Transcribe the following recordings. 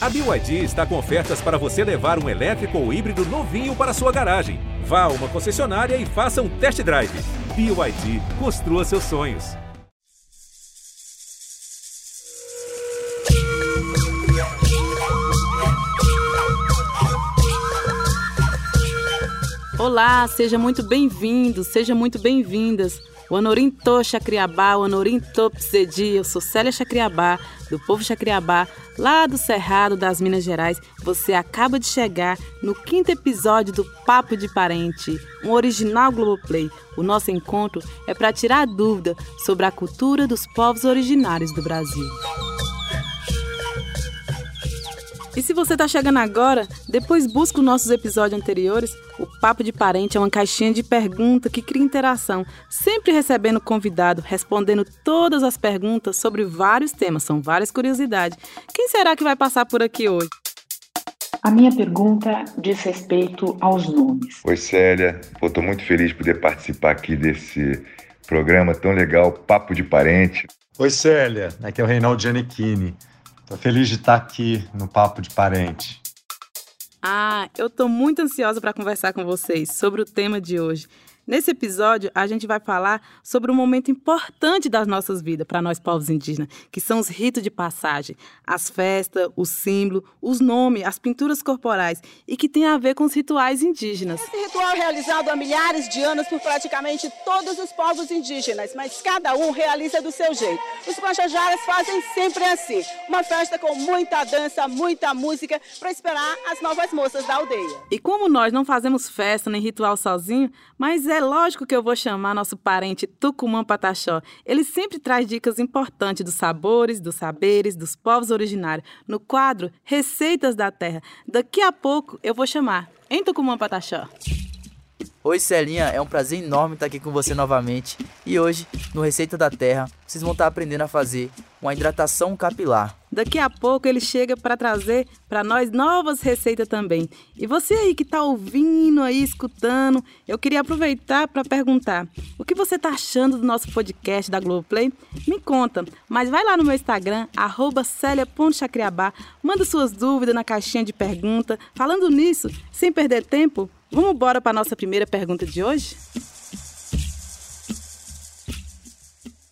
A BYD está com ofertas para você levar um elétrico ou híbrido novinho para sua garagem. Vá a uma concessionária e faça um test drive. BYD, construa seus sonhos. Olá, seja muito bem-vindo, seja muito bem-vindas. O Anorim Tô Chacriabá, o Anorim Tô Psedi, eu sou Célia Chacriabá, do povo Chacriabá, lá do Cerrado das Minas Gerais. Você acaba de chegar no quinto episódio do Papo de Parente, um original Globoplay. O nosso encontro é para tirar dúvida sobre a cultura dos povos originários do Brasil. E se você está chegando agora, depois busca os nossos episódios anteriores. O Papo de Parente é uma caixinha de pergunta que cria interação, sempre recebendo convidado, respondendo todas as perguntas sobre vários temas, são várias curiosidades. Quem será que vai passar por aqui hoje? A minha pergunta diz respeito aos nomes. Oi, Célia. Estou muito feliz de poder participar aqui desse programa tão legal, Papo de Parente. Oi, Célia. Aqui é o Reinaldo Giannichini. Tô feliz de estar aqui no Papo de Parente. Ah, eu tô muito ansiosa para conversar com vocês sobre o tema de hoje. Nesse episódio, a gente vai falar sobre um momento importante das nossas vidas para nós povos indígenas, que são os ritos de passagem, as festas, o símbolo, os nomes, as pinturas corporais e que tem a ver com os rituais indígenas. Esse ritual é realizado há milhares de anos por praticamente todos os povos indígenas, mas cada um realiza do seu jeito. Os Guajajaras fazem sempre assim, uma festa com muita dança, muita música para esperar as novas moças da aldeia. E como nós não fazemos festa nem ritual sozinho, mas é lógico que eu vou chamar nosso parente Tucumã Pataxó. Ele sempre traz dicas importantes dos sabores, dos saberes, dos povos originários. No quadro Receitas da Terra. Daqui a pouco eu vou chamar. Em Tucumã Pataxó. Oi Celinha, é um prazer enorme estar aqui com você novamente. E hoje, no Receita da Terra, vocês vão estar aprendendo a fazer uma hidratação capilar. Daqui a pouco ele chega para trazer para nós novas receitas também. E você aí que está ouvindo aí, escutando, eu queria aproveitar para perguntar: o que você está achando do nosso podcast da Globoplay? Me conta, mas vai lá no meu Instagram, celia.chacriabá, manda suas dúvidas na caixinha de pergunta. Falando nisso, sem perder tempo, vamos embora para a nossa primeira pergunta de hoje?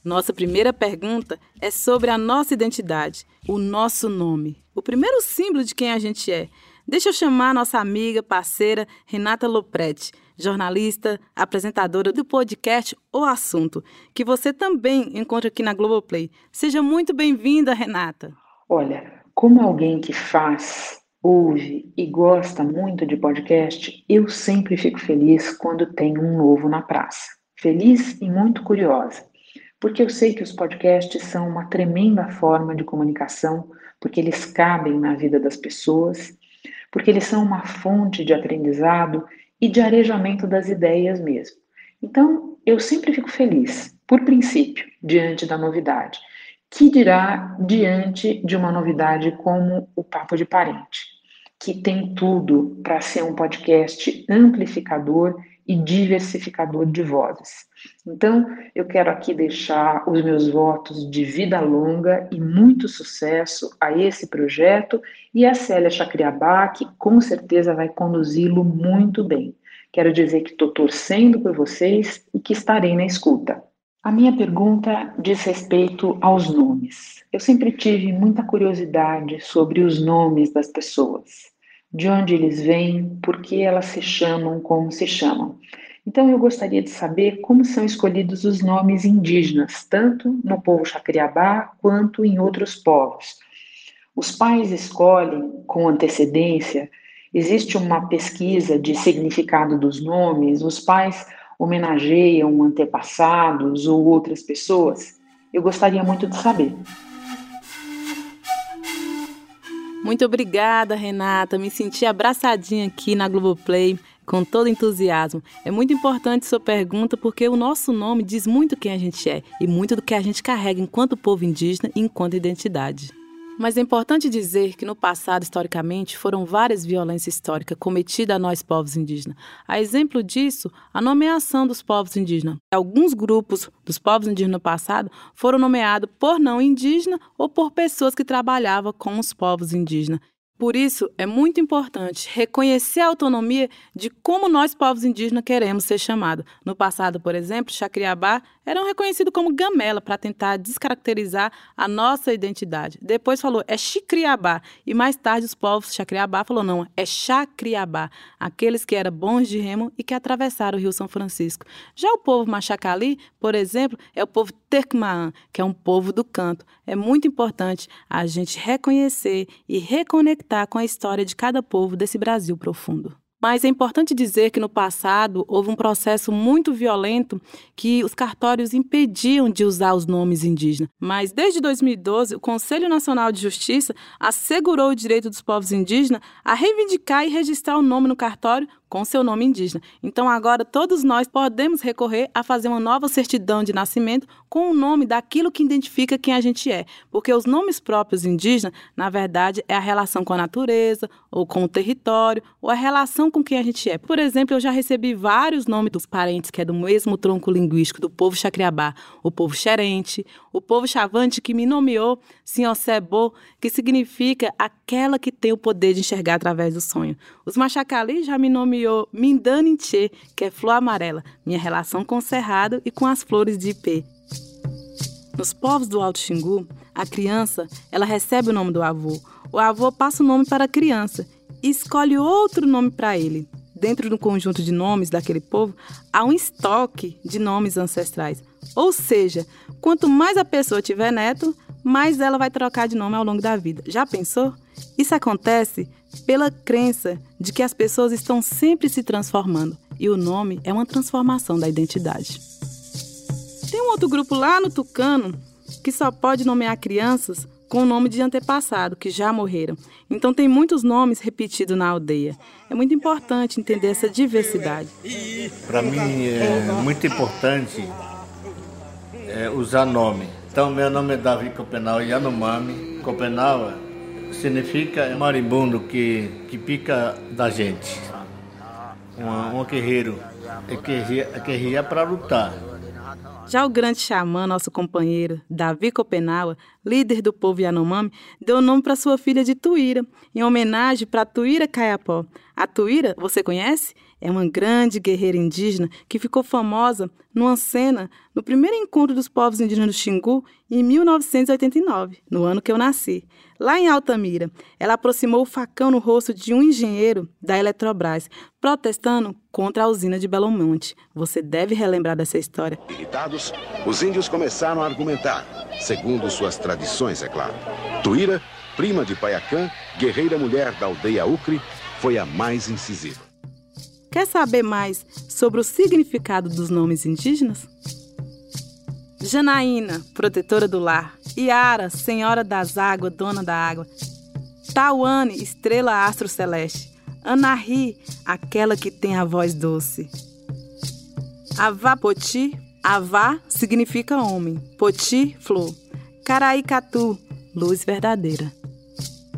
Nossa primeira pergunta é sobre a nossa identidade, o nosso nome, o primeiro símbolo de quem a gente é. Deixa eu chamar nossa amiga, parceira Renata Lopretti, jornalista, apresentadora do podcast O Assunto, que você também encontra aqui na Globoplay. Seja muito bem-vinda, Renata. Olha, como alguém que faz, ouve e gosta muito de podcast, eu sempre fico feliz quando tem um novo na praça. Feliz e muito curiosa porque eu sei que os podcasts são uma tremenda forma de comunicação, porque eles cabem na vida das pessoas, porque eles são uma fonte de aprendizado e de arejamento das ideias mesmo. Então, eu sempre fico feliz, por princípio, diante da novidade. Que dirá diante de uma novidade como o Papo de Parente, que tem tudo para ser um podcast amplificador e diversificador de vozes. Então, eu quero aqui deixar os meus votos de vida longa e muito sucesso a esse projeto e a Célia Chacriabá, que com certeza vai conduzi-lo muito bem. Quero dizer que estou torcendo por vocês e que estarei na escuta. A minha pergunta diz respeito aos nomes. Eu sempre tive muita curiosidade sobre os nomes das pessoas de onde eles vêm, por que elas se chamam como se chamam. Então, eu gostaria de saber como são escolhidos os nomes indígenas, tanto no povo Chacriabá quanto em outros povos. Os pais escolhem com antecedência, existe uma pesquisa de significado dos nomes, os pais homenageiam antepassados ou outras pessoas? Eu gostaria muito de saber. Muito obrigada, Renata. Me senti abraçadinha aqui na Globoplay com todo entusiasmo. É muito importante sua pergunta porque o nosso nome diz muito quem a gente é e muito do que a gente carrega enquanto povo indígena e enquanto identidade. Mas é importante dizer que no passado, historicamente, foram várias violências históricas cometidas a nós povos indígenas. A exemplo disso, a nomeação dos povos indígenas. Alguns grupos dos povos indígenas no passado foram nomeados por não indígena ou por pessoas que trabalhavam com os povos indígenas. Por isso, é muito importante reconhecer a autonomia de como nós, povos indígenas, queremos ser chamados. No passado, por exemplo, Chacriabá eram reconhecidos como gamela para tentar descaracterizar a nossa identidade. Depois falou é Chicriabá e mais tarde os povos Chacriabá falou não, é Chacriabá, aqueles que eram bons de remo e que atravessaram o Rio São Francisco. Já o povo Machacali, por exemplo, é o povo Tercmaan, que é um povo do canto. É muito importante a gente reconhecer e reconectar conectar com a história de cada povo desse Brasil profundo. Mas é importante dizer que no passado houve um processo muito violento que os cartórios impediam de usar os nomes indígenas. Mas desde 2012, o Conselho Nacional de Justiça assegurou o direito dos povos indígenas a reivindicar e registrar o nome no cartório com seu nome indígena. Então agora todos nós podemos recorrer a fazer uma nova certidão de nascimento com o nome daquilo que identifica quem a gente é, porque os nomes próprios indígenas, na verdade, é a relação com a natureza, ou com o território, ou a relação com quem a gente é. Por exemplo, eu já recebi vários nomes dos parentes que é do mesmo tronco linguístico do povo Chacriabá, o povo Xerente, o povo Chavante que me nomeou Senhor Sebo, que significa aquela que tem o poder de enxergar através do sonho. Os Machacali já me nomeou Mindaninche, que é flor amarela, minha relação com o cerrado e com as flores de ipê. Nos povos do Alto Xingu, a criança, ela recebe o nome do avô. O avô passa o nome para a criança e escolhe outro nome para ele. Dentro do conjunto de nomes daquele povo, há um estoque de nomes ancestrais. Ou seja, quanto mais a pessoa tiver neto, mais ela vai trocar de nome ao longo da vida. Já pensou? Isso acontece pela crença de que as pessoas estão sempre se transformando e o nome é uma transformação da identidade. Tem um outro grupo lá no Tucano que só pode nomear crianças com o nome de antepassado, que já morreram. Então tem muitos nomes repetidos na aldeia. É muito importante entender essa diversidade. Para mim é muito importante é, usar nome. Então meu nome é Davi Copenau Yanomami. Copenau significa marimbondo que, que pica da gente. Um, um guerreiro. É guerreiro para lutar. Já o grande xamã, nosso companheiro, Davi Copenaua, líder do povo Yanomami, deu o nome para sua filha de Tuíra, em homenagem para Tuíra Caiapó. A Tuíra, você conhece? É uma grande guerreira indígena que ficou famosa numa cena no primeiro encontro dos povos indígenas do Xingu em 1989, no ano que eu nasci. Lá em Altamira, ela aproximou o facão no rosto de um engenheiro da Eletrobras, protestando contra a usina de Belo Monte. Você deve relembrar dessa história. Irritados, os índios começaram a argumentar, segundo suas tradições, é claro. Tuíra, prima de Paiacã, guerreira mulher da aldeia Ucre, foi a mais incisiva. Quer saber mais sobre o significado dos nomes indígenas? Janaína, protetora do lar. Iara, senhora das águas, dona da água. Tawane, estrela astro celeste. Anahi, aquela que tem a voz doce. Avá Poti, Avá significa homem. Poti, flor. Caraicatu, luz verdadeira.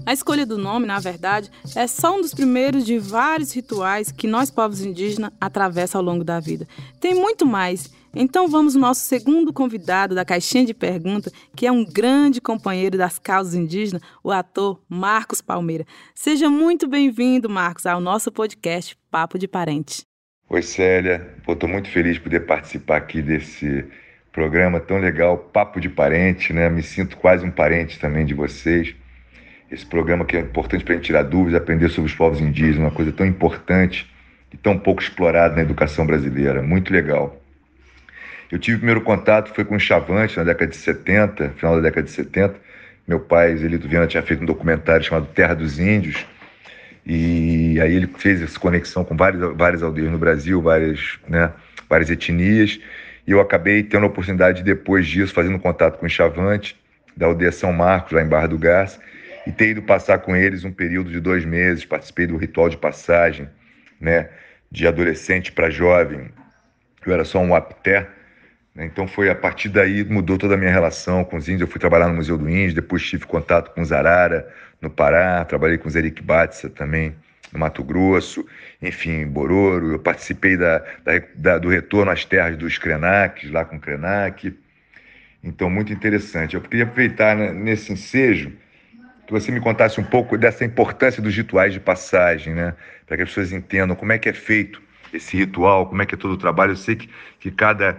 A escolha do nome, na verdade, é só um dos primeiros de vários rituais que nós, povos indígenas, atravessam ao longo da vida. Tem muito mais. Então vamos ao nosso segundo convidado da caixinha de pergunta, que é um grande companheiro das causas indígenas, o ator Marcos Palmeira. Seja muito bem-vindo, Marcos, ao nosso podcast Papo de Parente. Oi, Célia. Estou muito feliz de poder participar aqui desse programa tão legal, Papo de Parente, né? Me sinto quase um parente também de vocês esse programa que é importante para a gente tirar dúvidas, aprender sobre os povos indígenas, uma coisa tão importante e tão pouco explorada na educação brasileira. Muito legal. Eu tive o primeiro contato, foi com o Chavante, na década de 70, final da década de 70. Meu pai, Zelito Viana, tinha feito um documentário chamado Terra dos Índios, e aí ele fez essa conexão com várias, várias aldeias no Brasil, várias, né, várias etnias, e eu acabei tendo a oportunidade, depois disso, fazendo contato com o Chavante, da aldeia São Marcos, lá em Barra do Garça, e ter ido passar com eles um período de dois meses. Participei do ritual de passagem, né, de adolescente para jovem. Eu era só um apté, né, então foi a partir daí mudou toda a minha relação com os índios. Eu fui trabalhar no Museu do Índio, depois tive contato com os Arara no Pará, trabalhei com os Eric Batsa também no Mato Grosso, enfim, Bororo. Eu participei da, da, da, do retorno às terras dos Krenak, lá com o Krenak. Então, muito interessante. Eu queria aproveitar né, nesse ensejo que você me contasse um pouco dessa importância dos rituais de passagem, né? Para que as pessoas entendam como é que é feito esse ritual, como é que é todo o trabalho. Eu sei que, que cada,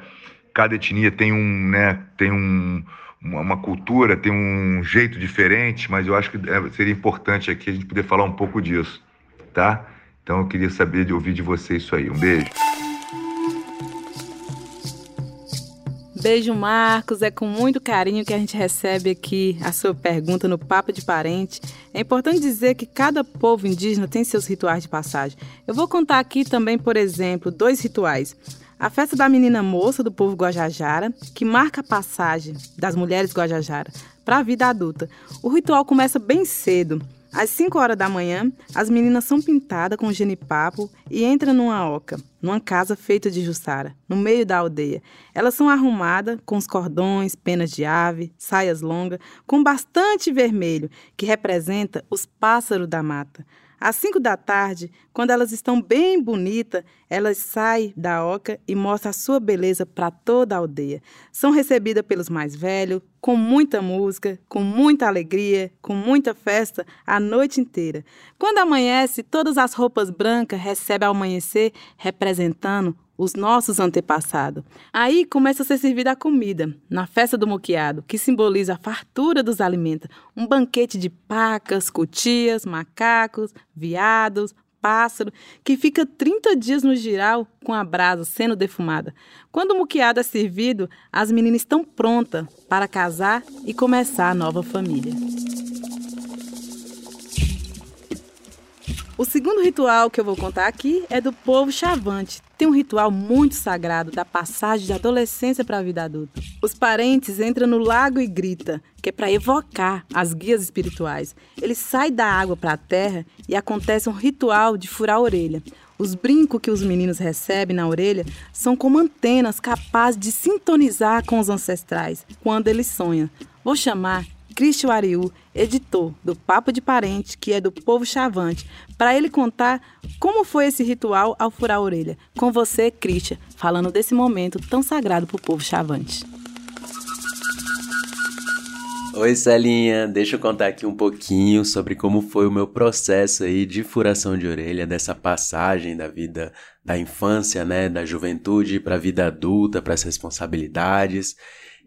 cada etnia tem um, né, tem um, uma, cultura, tem um jeito diferente, mas eu acho que é, seria importante aqui a gente poder falar um pouco disso, tá? Então eu queria saber de ouvir de você isso aí. Um beijo. Beijo, Marcos. É com muito carinho que a gente recebe aqui a sua pergunta no Papo de Parente. É importante dizer que cada povo indígena tem seus rituais de passagem. Eu vou contar aqui também, por exemplo, dois rituais. A festa da menina moça do povo Guajajara, que marca a passagem das mulheres Guajajara para a vida adulta. O ritual começa bem cedo. Às 5 horas da manhã, as meninas são pintadas com genipapo e entram numa oca, numa casa feita de jussara, no meio da aldeia. Elas são arrumadas com os cordões, penas de ave, saias longas, com bastante vermelho, que representa os pássaros da mata. Às cinco da tarde, quando elas estão bem bonitas, elas saem da oca e mostram a sua beleza para toda a aldeia. São recebidas pelos mais velhos, com muita música, com muita alegria, com muita festa a noite inteira. Quando amanhece, todas as roupas brancas recebem ao amanhecer, representando os nossos antepassados. Aí começa a ser servida a comida, na festa do moqueado, que simboliza a fartura dos alimentos. Um banquete de pacas, cutias, macacos, viados, pássaro, que fica 30 dias no giral com a brasa sendo defumada. Quando o muqueado é servido, as meninas estão prontas para casar e começar a nova família. O segundo ritual que eu vou contar aqui é do povo chavante. Tem um ritual muito sagrado da passagem da adolescência para a vida adulta. Os parentes entram no lago e grita, que é para evocar as guias espirituais. Eles saem da água para a terra e acontece um ritual de furar a orelha. Os brincos que os meninos recebem na orelha são como antenas capazes de sintonizar com os ancestrais quando eles sonham. Vou chamar Cristian Ariu, editor do Papo de Parente, que é do povo chavante, para ele contar como foi esse ritual ao furar a orelha. Com você, Cristian, falando desse momento tão sagrado para o povo chavante. Oi, Celinha. Deixa eu contar aqui um pouquinho sobre como foi o meu processo aí de furação de orelha, dessa passagem da vida da infância, né, da juventude para a vida adulta, para as responsabilidades,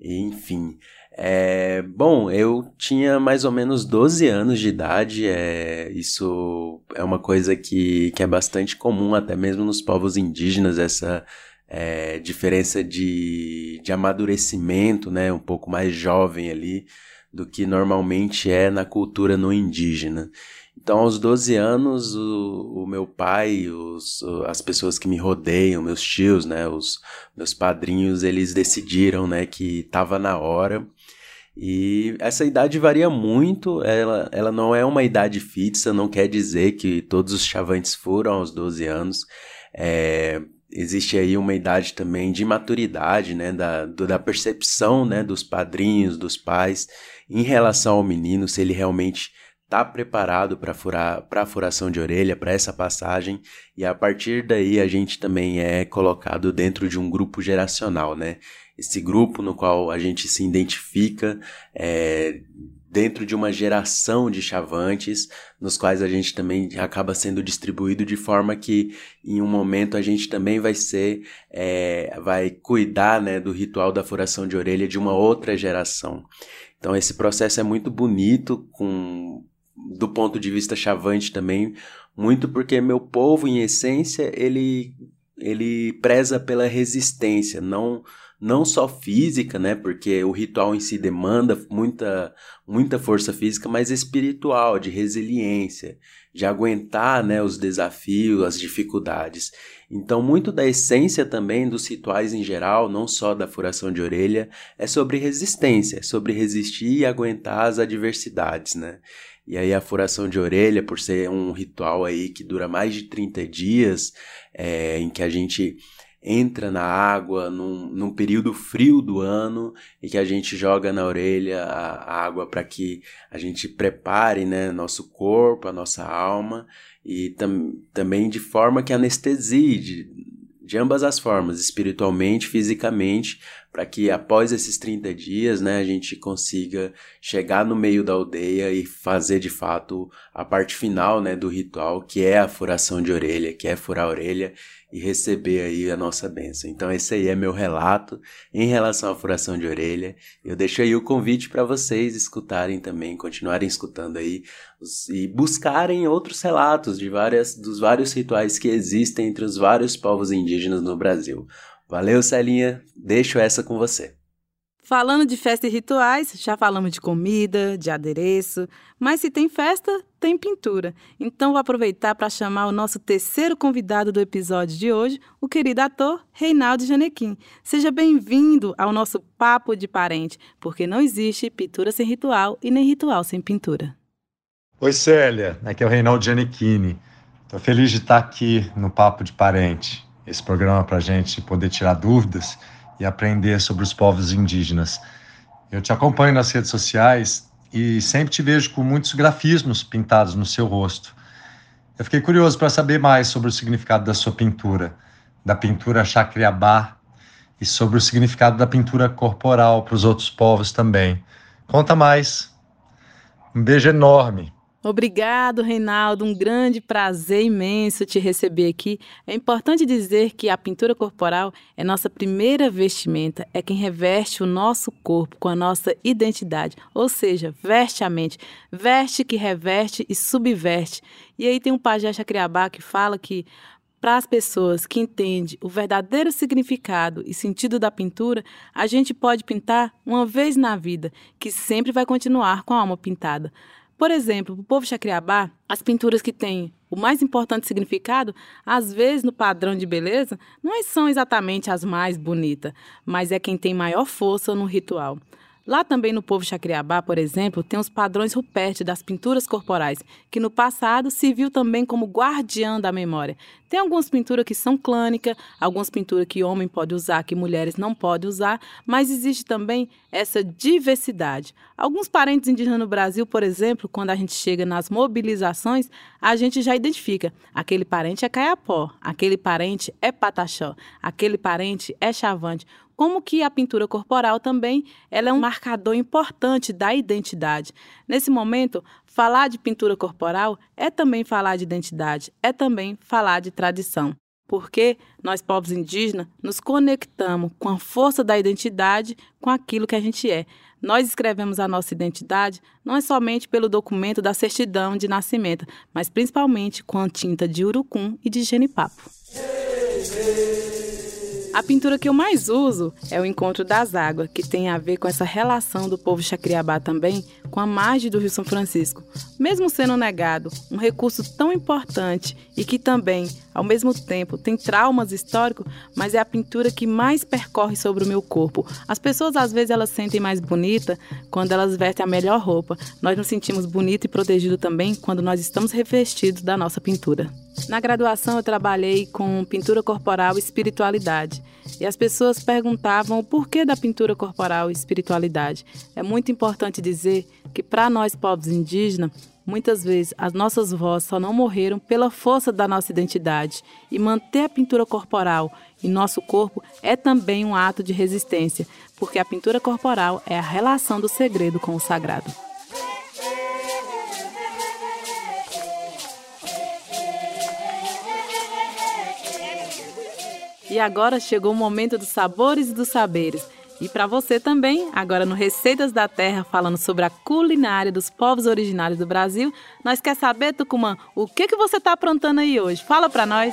enfim. É, bom, eu tinha mais ou menos 12 anos de idade, é, isso é uma coisa que, que é bastante comum até mesmo nos povos indígenas, essa é, diferença de, de amadurecimento, né, um pouco mais jovem ali, do que normalmente é na cultura no indígena. Então, aos 12 anos, o, o meu pai, os, as pessoas que me rodeiam, meus tios, né, os meus padrinhos, eles decidiram, né, que estava na hora e essa idade varia muito, ela, ela não é uma idade fixa, não quer dizer que todos os chavantes foram aos 12 anos. É, existe aí uma idade também de maturidade, né, da, do, da percepção, né, dos padrinhos, dos pais, em relação ao menino, se ele realmente está preparado para furar para a furação de orelha, para essa passagem, e a partir daí a gente também é colocado dentro de um grupo geracional, né? esse grupo no qual a gente se identifica é, dentro de uma geração de chavantes, nos quais a gente também acaba sendo distribuído de forma que em um momento a gente também vai ser, é, vai cuidar né, do ritual da furação de orelha de uma outra geração. Então esse processo é muito bonito, com, do ponto de vista chavante também, muito porque meu povo, em essência, ele, ele preza pela resistência, não não só física, né, porque o ritual em si demanda muita, muita força física, mas espiritual, de resiliência, de aguentar, né, os desafios, as dificuldades. Então, muito da essência também dos rituais em geral, não só da furação de orelha, é sobre resistência, é sobre resistir e aguentar as adversidades, né? E aí a furação de orelha, por ser um ritual aí que dura mais de 30 dias, é, em que a gente entra na água num, num período frio do ano e que a gente joga na orelha a, a água para que a gente prepare né, nosso corpo, a nossa alma e tam, também de forma que anestesie, de, de ambas as formas, espiritualmente, fisicamente, para que após esses 30 dias, né, a gente consiga chegar no meio da aldeia e fazer de fato a parte final, né, do ritual, que é a furação de orelha, que é furar a orelha e receber aí a nossa bênção. Então esse aí é meu relato em relação à furação de orelha. Eu deixo aí o convite para vocês escutarem também, continuarem escutando aí e buscarem outros relatos de várias dos vários rituais que existem entre os vários povos indígenas no Brasil. Valeu, Celinha. Deixo essa com você. Falando de festa e rituais, já falamos de comida, de adereço, mas se tem festa, tem pintura. Então vou aproveitar para chamar o nosso terceiro convidado do episódio de hoje, o querido ator Reinaldo Janequim. Seja bem-vindo ao nosso Papo de Parente, porque não existe pintura sem ritual e nem ritual sem pintura. Oi, Célia. Aqui é o Reinaldo Janequini. Estou feliz de estar aqui no Papo de Parente esse programa para a gente poder tirar dúvidas e aprender sobre os povos indígenas. Eu te acompanho nas redes sociais e sempre te vejo com muitos grafismos pintados no seu rosto. Eu fiquei curioso para saber mais sobre o significado da sua pintura, da pintura Chacriabá e sobre o significado da pintura corporal para os outros povos também. Conta mais. Um beijo enorme. Obrigado, Reinaldo. Um grande prazer imenso te receber aqui. É importante dizer que a pintura corporal é nossa primeira vestimenta, é quem reveste o nosso corpo com a nossa identidade, ou seja, veste a mente, veste que reveste e subverte. E aí tem um pajé Chacriabá que fala que para as pessoas que entendem o verdadeiro significado e sentido da pintura, a gente pode pintar uma vez na vida, que sempre vai continuar com a alma pintada. Por exemplo, o povo Chacriabá, as pinturas que têm o mais importante significado, às vezes no padrão de beleza, não são exatamente as mais bonitas, mas é quem tem maior força no ritual. Lá também no povo Chacriabá, por exemplo, tem os padrões rupestres das pinturas corporais, que no passado se viu também como guardiã da memória. Tem algumas pinturas que são clânicas, algumas pinturas que homem pode usar, que mulheres não podem usar, mas existe também essa diversidade. Alguns parentes indígenas no Brasil, por exemplo, quando a gente chega nas mobilizações, a gente já identifica. Aquele parente é caiapó, aquele parente é pataxó, aquele parente é chavante como que a pintura corporal também ela é um marcador importante da identidade. Nesse momento, falar de pintura corporal é também falar de identidade, é também falar de tradição. Porque nós, povos indígenas, nos conectamos com a força da identidade com aquilo que a gente é. Nós escrevemos a nossa identidade não é somente pelo documento da certidão de nascimento, mas principalmente com a tinta de urucum e de genipapo. Hey, hey. A pintura que eu mais uso é o Encontro das Águas, que tem a ver com essa relação do povo Chacriabá também com a margem do Rio São Francisco. Mesmo sendo negado um recurso tão importante e que também, ao mesmo tempo, tem traumas históricos, mas é a pintura que mais percorre sobre o meu corpo. As pessoas às vezes elas sentem mais bonita quando elas vestem a melhor roupa. Nós nos sentimos bonito e protegido também quando nós estamos revestidos da nossa pintura. Na graduação eu trabalhei com pintura corporal e espiritualidade. E as pessoas perguntavam o porquê da pintura corporal e espiritualidade. É muito importante dizer que para nós povos indígenas, muitas vezes as nossas vozes só não morreram pela força da nossa identidade. E manter a pintura corporal em nosso corpo é também um ato de resistência, porque a pintura corporal é a relação do segredo com o sagrado. E agora chegou o momento dos sabores e dos saberes. E para você também, agora no Receitas da Terra, falando sobre a culinária dos povos originários do Brasil, nós quer saber, Tucumã, o que, que você está aprontando aí hoje? Fala para nós.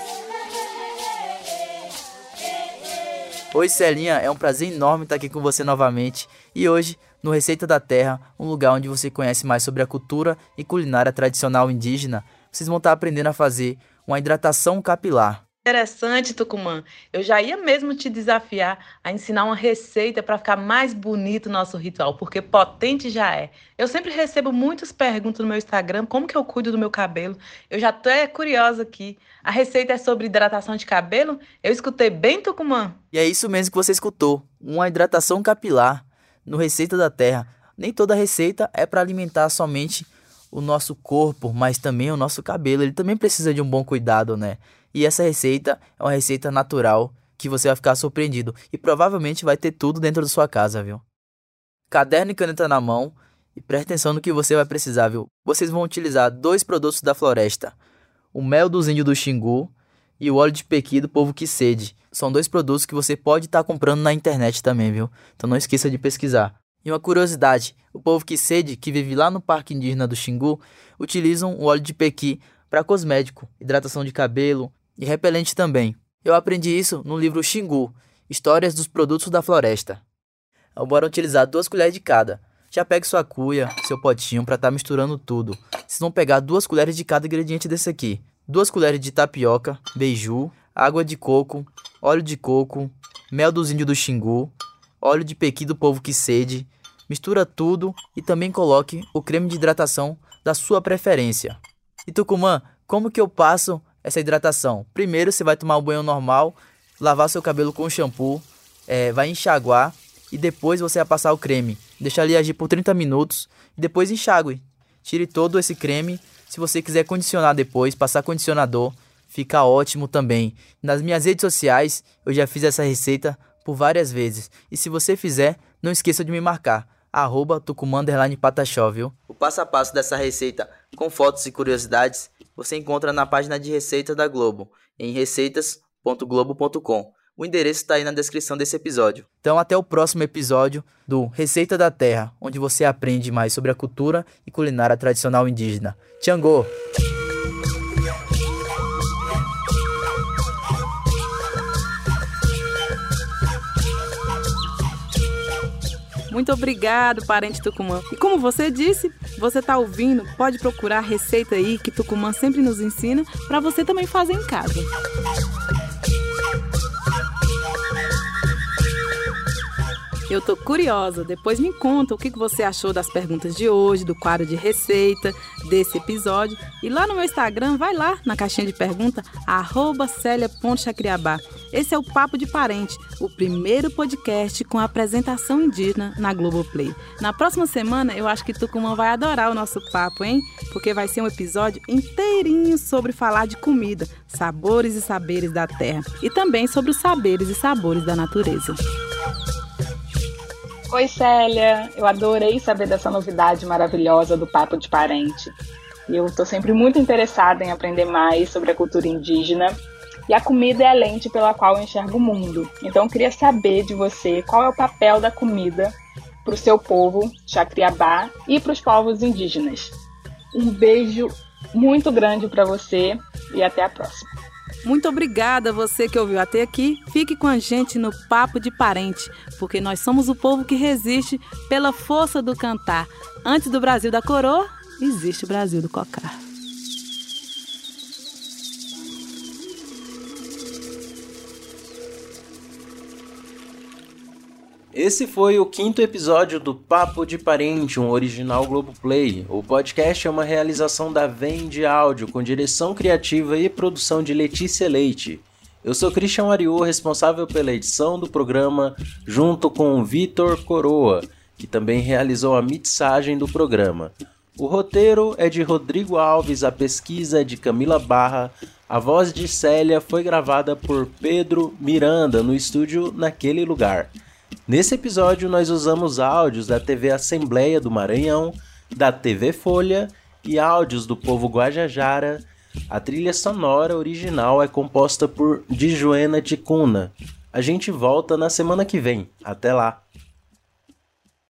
Oi, Celinha, é um prazer enorme estar aqui com você novamente. E hoje, no Receita da Terra, um lugar onde você conhece mais sobre a cultura e culinária tradicional indígena, vocês vão estar aprendendo a fazer uma hidratação capilar. Interessante, Tucumã. Eu já ia mesmo te desafiar a ensinar uma receita para ficar mais bonito o nosso ritual, porque potente já é. Eu sempre recebo muitas perguntas no meu Instagram, como que eu cuido do meu cabelo. Eu já tô é, curiosa aqui. A receita é sobre hidratação de cabelo? Eu escutei bem, Tucumã? E é isso mesmo que você escutou, uma hidratação capilar no Receita da Terra. Nem toda receita é para alimentar somente o nosso corpo, mas também o nosso cabelo. Ele também precisa de um bom cuidado, né? E essa receita é uma receita natural que você vai ficar surpreendido. E provavelmente vai ter tudo dentro da sua casa, viu? Caderno e caneta na mão. E preste atenção no que você vai precisar, viu? Vocês vão utilizar dois produtos da floresta: o mel dos índios do Xingu e o óleo de pequi do povo que sede. São dois produtos que você pode estar tá comprando na internet também, viu? Então não esqueça de pesquisar. E uma curiosidade: o povo que sede, que vive lá no Parque Indígena do Xingu, utilizam o óleo de pequi para cosmético, hidratação de cabelo e repelente também. Eu aprendi isso no livro Xingu, Histórias dos Produtos da Floresta. Então, bora utilizar duas colheres de cada. Já pegue sua cuia, seu potinho para estar tá misturando tudo. Vocês vão pegar duas colheres de cada ingrediente desse aqui. Duas colheres de tapioca, beiju, água de coco, óleo de coco, mel dos índios do Xingu, óleo de pequi do povo que sede. Mistura tudo e também coloque o creme de hidratação da sua preferência. E Tucumã, como que eu passo essa hidratação? Primeiro você vai tomar um banho normal, lavar seu cabelo com shampoo, é, vai enxaguar e depois você vai passar o creme. Deixar ele agir por 30 minutos e depois enxague. Tire todo esse creme. Se você quiser condicionar depois, passar condicionador, fica ótimo também. Nas minhas redes sociais eu já fiz essa receita por várias vezes. E se você fizer, não esqueça de me marcar arroba tucumã patachó, viu? O passo a passo dessa receita com fotos e curiosidades você encontra na página de receita da Globo, em receitas.globo.com. O endereço está aí na descrição desse episódio. Então até o próximo episódio do Receita da Terra, onde você aprende mais sobre a cultura e culinária tradicional indígena. Tchangô! Muito obrigado, parente Tucumã. E como você disse, você está ouvindo, pode procurar a receita aí que Tucumã sempre nos ensina para você também fazer em casa. Eu tô curiosa. Depois me conta o que você achou das perguntas de hoje, do quadro de receita, desse episódio. E lá no meu Instagram, vai lá na caixinha de pergunta, arroba. Esse é o Papo de Parente, o primeiro podcast com apresentação indígena na Globoplay. Na próxima semana, eu acho que Tucumã vai adorar o nosso papo, hein? Porque vai ser um episódio inteirinho sobre falar de comida, sabores e saberes da terra. E também sobre os saberes e sabores da natureza. Oi, Célia. Eu adorei saber dessa novidade maravilhosa do Papo de Parente. Eu estou sempre muito interessada em aprender mais sobre a cultura indígena. E a comida é a lente pela qual eu enxergo o mundo. Então eu queria saber de você qual é o papel da comida para o seu povo, Chacriabá, e para os povos indígenas. Um beijo muito grande para você e até a próxima. Muito obrigada a você que ouviu até aqui. Fique com a gente no Papo de Parente, porque nós somos o povo que resiste pela força do cantar. Antes do Brasil da coroa, existe o Brasil do cocar. Esse foi o quinto episódio do Papo de Parente, um original Globoplay. O podcast é uma realização da Vende Áudio, com direção criativa e produção de Letícia Leite. Eu sou Christian Ariô, responsável pela edição do programa, junto com Vitor Coroa, que também realizou a mixagem do programa. O roteiro é de Rodrigo Alves, a pesquisa é de Camila Barra, a voz de Célia foi gravada por Pedro Miranda no estúdio Naquele Lugar. Nesse episódio, nós usamos áudios da TV Assembleia do Maranhão, da TV Folha e áudios do povo Guajajara. A trilha sonora original é composta por Dijuena Ticuna. A gente volta na semana que vem. Até lá!